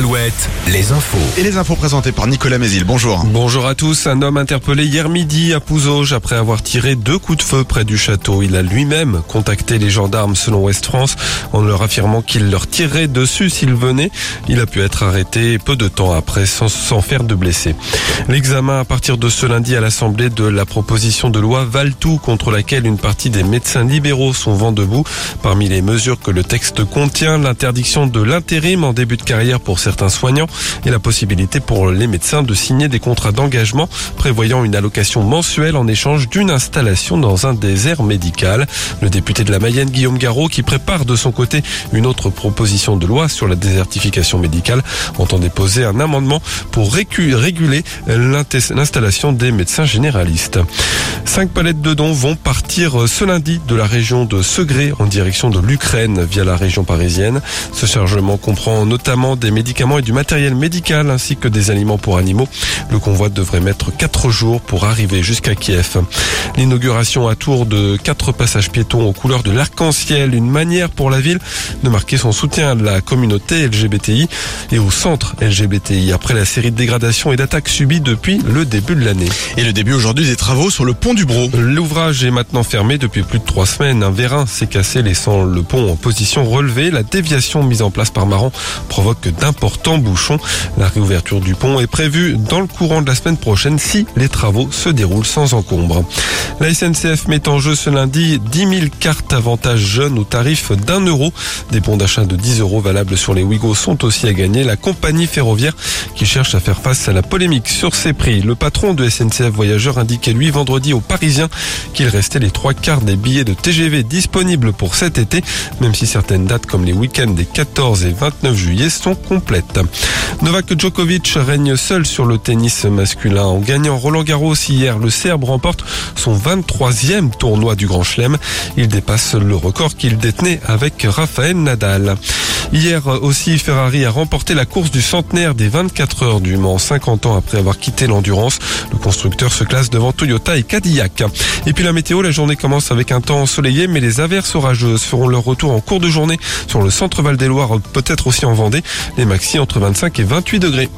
Alouette, les infos. Et les infos présentées par Nicolas Mézil. Bonjour. Bonjour à tous. Un homme interpellé hier midi à Pouzauges après avoir tiré deux coups de feu près du château. Il a lui-même contacté les gendarmes selon Ouest France en leur affirmant qu'il leur tirerait dessus s'ils venaient. Il a pu être arrêté peu de temps après sans, sans faire de blessés. L'examen à partir de ce lundi à l'Assemblée de la proposition de loi Valtou contre laquelle une partie des médecins libéraux sont vent debout. Parmi les mesures que le texte contient, l'interdiction de l'intérim en début de carrière pour certains soignants et la possibilité pour les médecins de signer des contrats d'engagement prévoyant une allocation mensuelle en échange d'une installation dans un désert médical. Le député de la Mayenne, Guillaume Garot, qui prépare de son côté une autre proposition de loi sur la désertification médicale, entend déposer un amendement pour réguler l'installation des médecins généralistes. Cinq palettes de dons vont partir ce lundi de la région de Segré en direction de l'Ukraine via la région parisienne. Ce chargement comprend notamment des médicaments médicaments et du matériel médical ainsi que des aliments pour animaux. Le convoi devrait mettre quatre jours pour arriver jusqu'à Kiev. L'inauguration à Tours de quatre passages piétons aux couleurs de l'arc-en-ciel, une manière pour la ville de marquer son soutien à la communauté LGBTI et au centre LGBTI après la série de dégradations et d'attaques subies depuis le début de l'année. Et le début aujourd'hui des travaux sur le pont du Bro. L'ouvrage est maintenant fermé depuis plus de trois semaines. Un vérin s'est cassé laissant le pont en position relevée. La déviation mise en place par Maran provoque d'importants important bouchon. La réouverture du pont est prévue dans le courant de la semaine prochaine si les travaux se déroulent sans encombre. La SNCF met en jeu ce lundi 10 000 cartes avantages jeunes au tarif d'un euro. Des bons d'achat de 10 euros valables sur les Ouigo sont aussi à gagner. La compagnie ferroviaire qui cherche à faire face à la polémique sur ses prix. Le patron de SNCF Voyageurs indiquait lui vendredi aux Parisiens qu'il restait les trois quarts des billets de TGV disponibles pour cet été, même si certaines dates comme les week-ends des 14 et 29 juillet sont Novak Djokovic règne seul sur le tennis masculin. En gagnant Roland Garros hier, le Serbe remporte son 23e tournoi du Grand Chelem. Il dépasse le record qu'il détenait avec Rafael Nadal. Hier aussi, Ferrari a remporté la course du centenaire des 24 heures du Mans, 50 ans après avoir quitté l'endurance. Le constructeur se classe devant Toyota et Cadillac. Et puis la météo, la journée commence avec un temps ensoleillé, mais les averses orageuses feront leur retour en cours de journée sur le centre Val-des-Loire, peut-être aussi en Vendée. Entre 25 et 28 degrés.